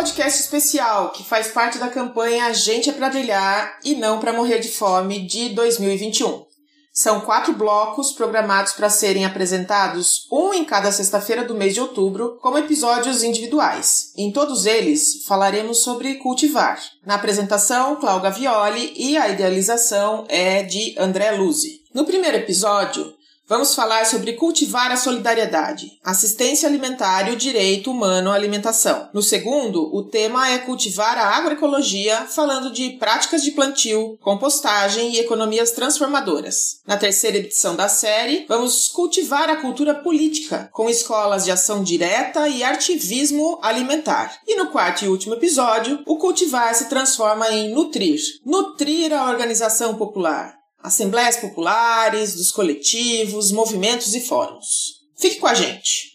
podcast especial que faz parte da campanha A Gente é para Brilhar e Não para Morrer de Fome de 2021. São quatro blocos programados para serem apresentados, um em cada sexta-feira do mês de outubro, como episódios individuais. Em todos eles, falaremos sobre cultivar. Na apresentação, Cláudia Violi e a idealização é de André Luzi. No primeiro episódio, Vamos falar sobre cultivar a solidariedade, assistência alimentar e o direito humano à alimentação. No segundo, o tema é cultivar a agroecologia, falando de práticas de plantio, compostagem e economias transformadoras. Na terceira edição da série, vamos cultivar a cultura política, com escolas de ação direta e ativismo alimentar. E no quarto e último episódio, o cultivar se transforma em nutrir. Nutrir a organização popular assembleias populares, dos coletivos, movimentos e fóruns. Fique com a gente!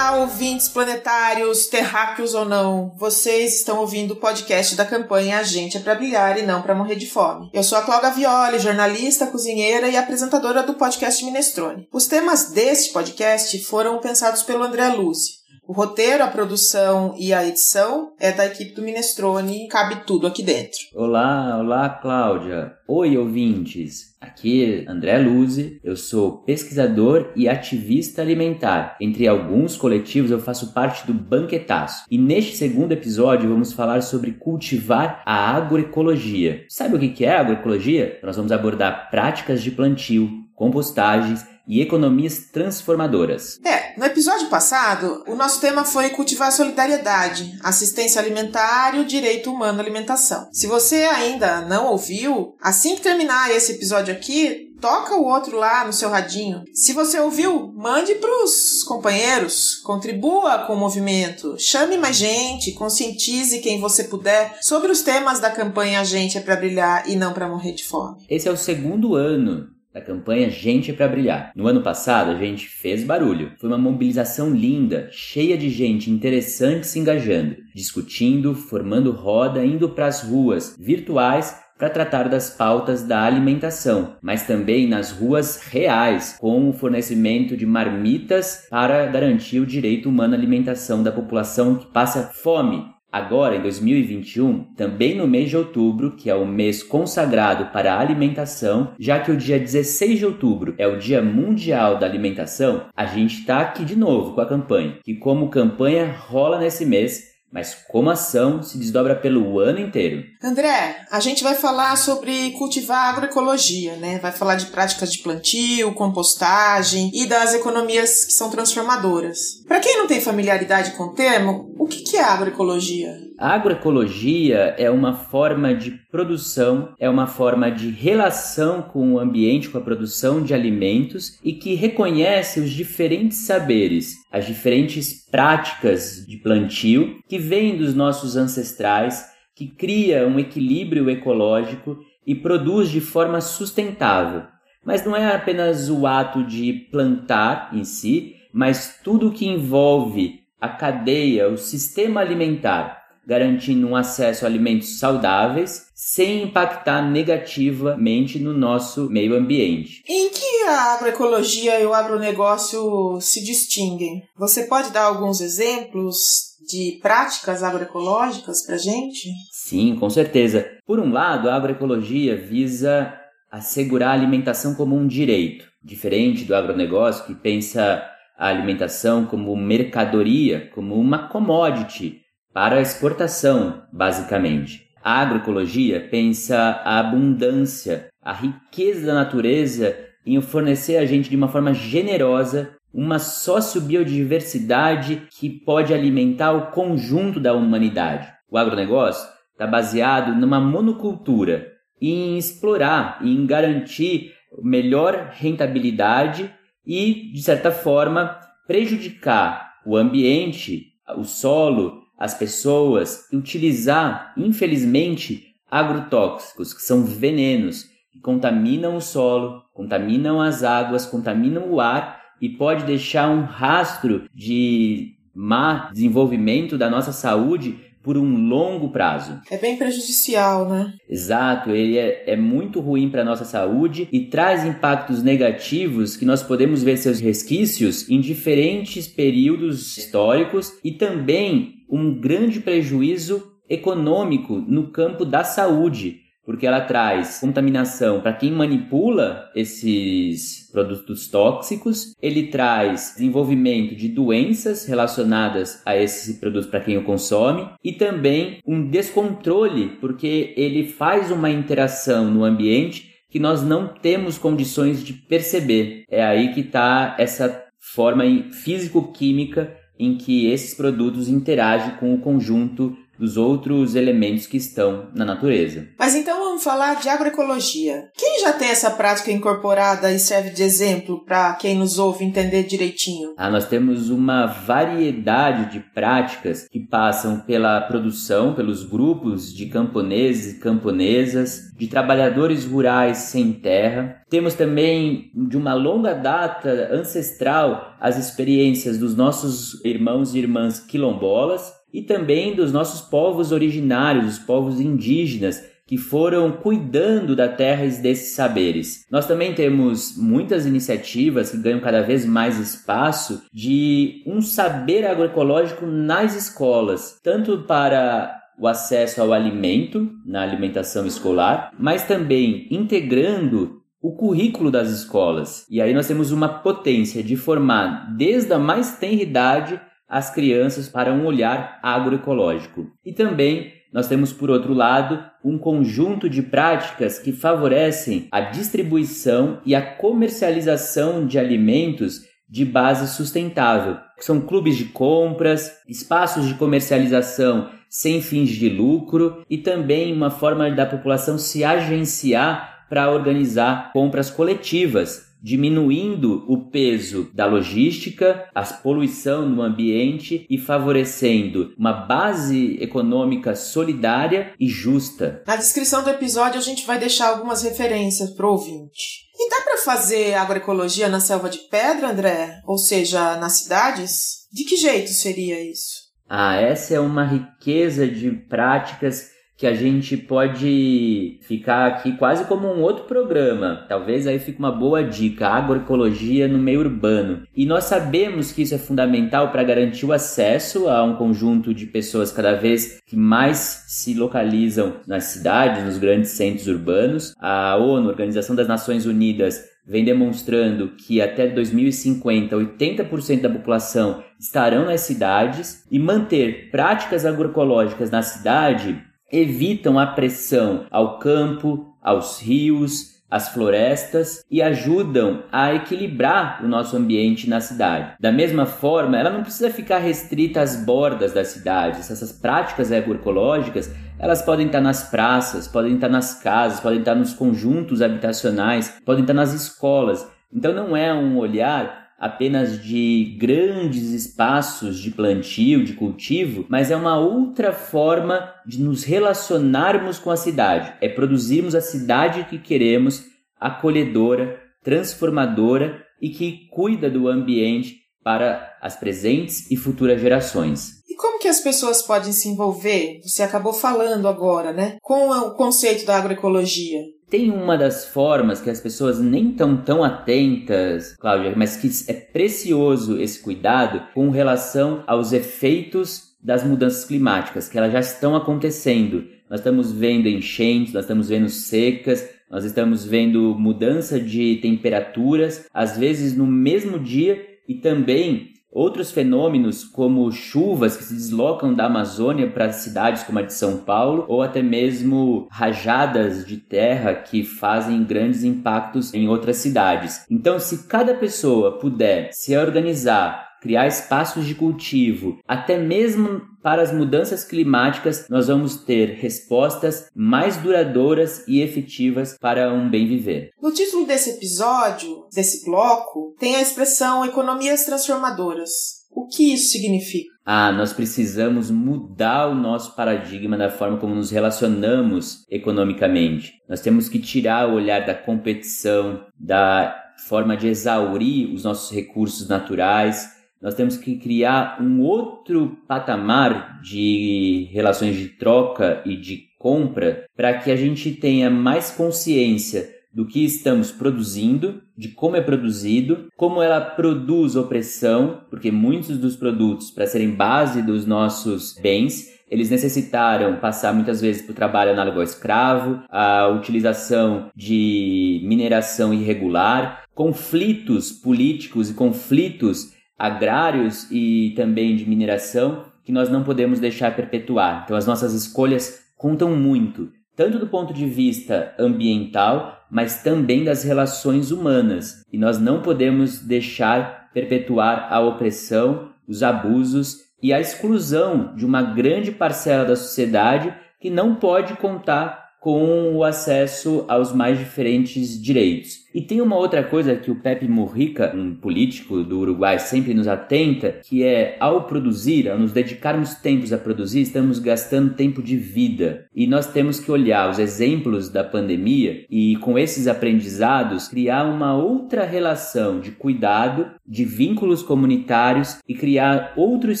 Ouvintes planetários, terráqueos ou não. Vocês estão ouvindo o podcast da campanha A Gente é para Brilhar e Não para Morrer de Fome. Eu sou a Cláudia Violi, jornalista, cozinheira e apresentadora do podcast Minestrone. Os temas deste podcast foram pensados pelo André Lúcio. O roteiro, a produção e a edição é da equipe do Minestrone, cabe tudo aqui dentro. Olá, olá Cláudia. Oi ouvintes. Aqui André Luzi, eu sou pesquisador e ativista alimentar. Entre alguns coletivos eu faço parte do Banquetaço. E neste segundo episódio vamos falar sobre cultivar a agroecologia. Sabe o que é agroecologia? Nós vamos abordar práticas de plantio, compostagens e economias transformadoras. É, no episódio passado, o nosso tema foi cultivar solidariedade, assistência alimentar e o direito humano à alimentação. Se você ainda não ouviu, assim que terminar esse episódio aqui, toca o outro lá no seu radinho. Se você ouviu, mande para os companheiros, contribua com o movimento, chame mais gente, conscientize quem você puder sobre os temas da campanha A Gente é para Brilhar e não para morrer de fome. Esse é o segundo ano da campanha Gente para Brilhar. No ano passado, a gente fez barulho. Foi uma mobilização linda, cheia de gente interessante se engajando, discutindo, formando roda, indo para as ruas virtuais para tratar das pautas da alimentação, mas também nas ruas reais, com o fornecimento de marmitas para garantir o direito humano à alimentação da população que passa fome Agora, em 2021, também no mês de outubro, que é o mês consagrado para a alimentação, já que o dia 16 de outubro é o Dia Mundial da Alimentação, a gente está aqui de novo com a campanha, que como campanha rola nesse mês, mas como ação se desdobra pelo ano inteiro. André, a gente vai falar sobre cultivar agroecologia, né? Vai falar de práticas de plantio, compostagem e das economias que são transformadoras. Para quem não tem familiaridade com o termo, o que é agroecologia? A agroecologia é uma forma de produção, é uma forma de relação com o ambiente, com a produção de alimentos e que reconhece os diferentes saberes, as diferentes práticas de plantio que vêm dos nossos ancestrais, que cria um equilíbrio ecológico e produz de forma sustentável. Mas não é apenas o ato de plantar em si, mas tudo o que envolve a cadeia, o sistema alimentar garantindo um acesso a alimentos saudáveis sem impactar negativamente no nosso meio ambiente. Em que a agroecologia e o agronegócio se distinguem? Você pode dar alguns exemplos de práticas agroecológicas para gente? Sim, com certeza. Por um lado, a agroecologia visa assegurar a alimentação como um direito, diferente do agronegócio que pensa a alimentação como mercadoria, como uma commodity para exportação, basicamente. A agroecologia pensa a abundância, a riqueza da natureza em fornecer a gente de uma forma generosa uma sociobiodiversidade que pode alimentar o conjunto da humanidade. O agronegócio está baseado numa monocultura, em explorar, em garantir melhor rentabilidade e, de certa forma, prejudicar o ambiente, o solo as pessoas utilizar, infelizmente, agrotóxicos, que são venenos, que contaminam o solo, contaminam as águas, contaminam o ar e pode deixar um rastro de má desenvolvimento da nossa saúde por um longo prazo. É bem prejudicial, né? Exato, ele é, é muito ruim para a nossa saúde e traz impactos negativos que nós podemos ver seus resquícios em diferentes períodos históricos e também um grande prejuízo econômico no campo da saúde porque ela traz contaminação para quem manipula esses produtos tóxicos, ele traz desenvolvimento de doenças relacionadas a esses produtos para quem o consome e também um descontrole, porque ele faz uma interação no ambiente que nós não temos condições de perceber. É aí que está essa forma físico-química em que esses produtos interagem com o conjunto dos outros elementos que estão na natureza. Mas então vamos falar de agroecologia. Quem já tem essa prática incorporada e serve de exemplo para quem nos ouve entender direitinho? Ah, nós temos uma variedade de práticas que passam pela produção, pelos grupos de camponeses e camponesas, de trabalhadores rurais sem terra. Temos também de uma longa data ancestral as experiências dos nossos irmãos e irmãs quilombolas e também dos nossos povos originários, os povos indígenas, que foram cuidando da terra e desses saberes. Nós também temos muitas iniciativas que ganham cada vez mais espaço de um saber agroecológico nas escolas, tanto para o acesso ao alimento na alimentação escolar, mas também integrando o currículo das escolas. E aí nós temos uma potência de formar desde a mais tenra idade as crianças para um olhar agroecológico. E também nós temos, por outro lado, um conjunto de práticas que favorecem a distribuição e a comercialização de alimentos de base sustentável. São clubes de compras, espaços de comercialização sem fins de lucro e também uma forma da população se agenciar para organizar compras coletivas diminuindo o peso da logística, a poluição no ambiente e favorecendo uma base econômica solidária e justa. Na descrição do episódio a gente vai deixar algumas referências para o ouvinte. E dá para fazer agroecologia na selva de pedra, André? Ou seja, nas cidades? De que jeito seria isso? Ah, essa é uma riqueza de práticas que a gente pode ficar aqui quase como um outro programa. Talvez aí fique uma boa dica, agroecologia no meio urbano. E nós sabemos que isso é fundamental para garantir o acesso a um conjunto de pessoas cada vez que mais se localizam nas cidades, nos grandes centros urbanos. A ONU, Organização das Nações Unidas, vem demonstrando que até 2050 80% da população estarão nas cidades e manter práticas agroecológicas na cidade evitam a pressão ao campo, aos rios, às florestas e ajudam a equilibrar o nosso ambiente na cidade. Da mesma forma, ela não precisa ficar restrita às bordas das cidades. Essas práticas agroecológicas, elas podem estar nas praças, podem estar nas casas, podem estar nos conjuntos habitacionais, podem estar nas escolas. Então não é um olhar apenas de grandes espaços de plantio, de cultivo, mas é uma outra forma de nos relacionarmos com a cidade. É produzirmos a cidade que queremos, acolhedora, transformadora e que cuida do ambiente para as presentes e futuras gerações. E como que as pessoas podem se envolver? Você acabou falando agora, né? Com o conceito da agroecologia. Tem uma das formas que as pessoas nem estão tão atentas, Cláudia, mas que é precioso esse cuidado com relação aos efeitos das mudanças climáticas, que elas já estão acontecendo. Nós estamos vendo enchentes, nós estamos vendo secas, nós estamos vendo mudança de temperaturas, às vezes no mesmo dia, e também Outros fenômenos, como chuvas que se deslocam da Amazônia para cidades como a de São Paulo, ou até mesmo rajadas de terra que fazem grandes impactos em outras cidades. Então, se cada pessoa puder se organizar criar espaços de cultivo, até mesmo para as mudanças climáticas, nós vamos ter respostas mais duradouras e efetivas para um bem viver. No título desse episódio, desse bloco, tem a expressão economias transformadoras. O que isso significa? Ah, nós precisamos mudar o nosso paradigma da forma como nos relacionamos economicamente. Nós temos que tirar o olhar da competição, da forma de exaurir os nossos recursos naturais Nós temos que criar um outro patamar de relações de troca e de compra para que a gente tenha mais consciência do que estamos produzindo, de como é produzido, como ela produz opressão, porque muitos dos produtos, para serem base dos nossos bens, eles necessitaram passar muitas vezes por trabalho análogo ao escravo, a utilização de mineração irregular, conflitos políticos e conflitos agrários e também de mineração que nós não podemos deixar perpetuar. Então as nossas escolhas contam muito, tanto do ponto de vista ambiental, mas também das relações humanas. E nós não podemos deixar perpetuar a opressão, os abusos e a exclusão de uma grande parcela da sociedade que não pode contar com o acesso aos mais diferentes direitos. E tem uma outra coisa que o Pepe Mujica, um político do Uruguai, sempre nos atenta, que é ao produzir, ao nos dedicarmos tempos a produzir, estamos gastando tempo de vida. E nós temos que olhar os exemplos da pandemia e com esses aprendizados criar uma outra relação de cuidado, de vínculos comunitários e criar outros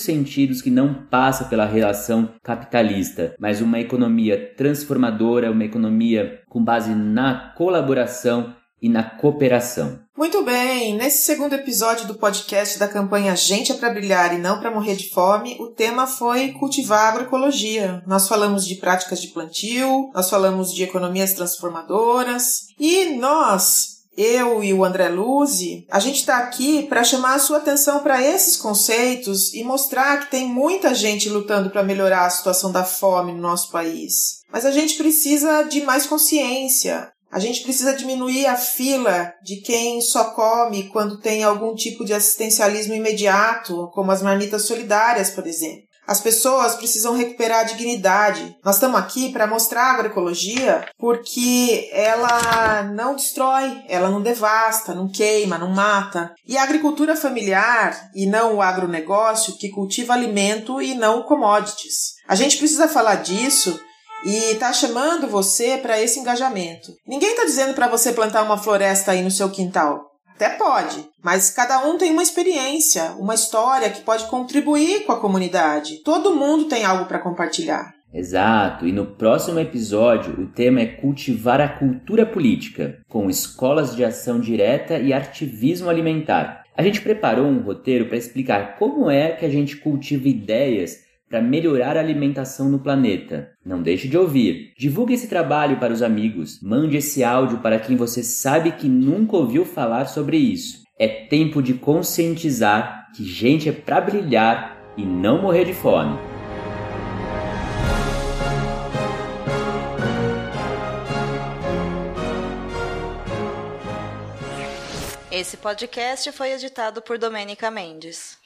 sentidos que não passa pela relação capitalista, mas uma economia transformadora, uma economia com base na colaboração e na cooperação. Muito bem, nesse segundo episódio do podcast da campanha Gente é para brilhar e não para morrer de fome, o tema foi cultivar agroecologia. Nós falamos de práticas de plantio, nós falamos de economias transformadoras e nós eu e o André Luzi, a gente está aqui para chamar a sua atenção para esses conceitos e mostrar que tem muita gente lutando para melhorar a situação da fome no nosso país. Mas a gente precisa de mais consciência. A gente precisa diminuir a fila de quem só come quando tem algum tipo de assistencialismo imediato, como as marmitas solidárias, por exemplo. As pessoas precisam recuperar a dignidade. Nós estamos aqui para mostrar a agroecologia porque ela não destrói, ela não devasta, não queima, não mata. E a agricultura familiar e não o agronegócio que cultiva alimento e não commodities. A gente precisa falar disso e tá chamando você para esse engajamento. Ninguém tá dizendo para você plantar uma floresta aí no seu quintal. Até pode, mas cada um tem uma experiência, uma história que pode contribuir com a comunidade. Todo mundo tem algo para compartilhar. Exato, e no próximo episódio o tema é cultivar a cultura política, com escolas de ação direta e ativismo alimentar. A gente preparou um roteiro para explicar como é que a gente cultiva ideias para melhorar a alimentação no planeta. Não deixe de ouvir. Divulgue esse trabalho para os amigos. Mande esse áudio para quem você sabe que nunca ouviu falar sobre isso. É tempo de conscientizar que gente é para brilhar e não morrer de fome. Esse podcast foi editado por Domênica Mendes.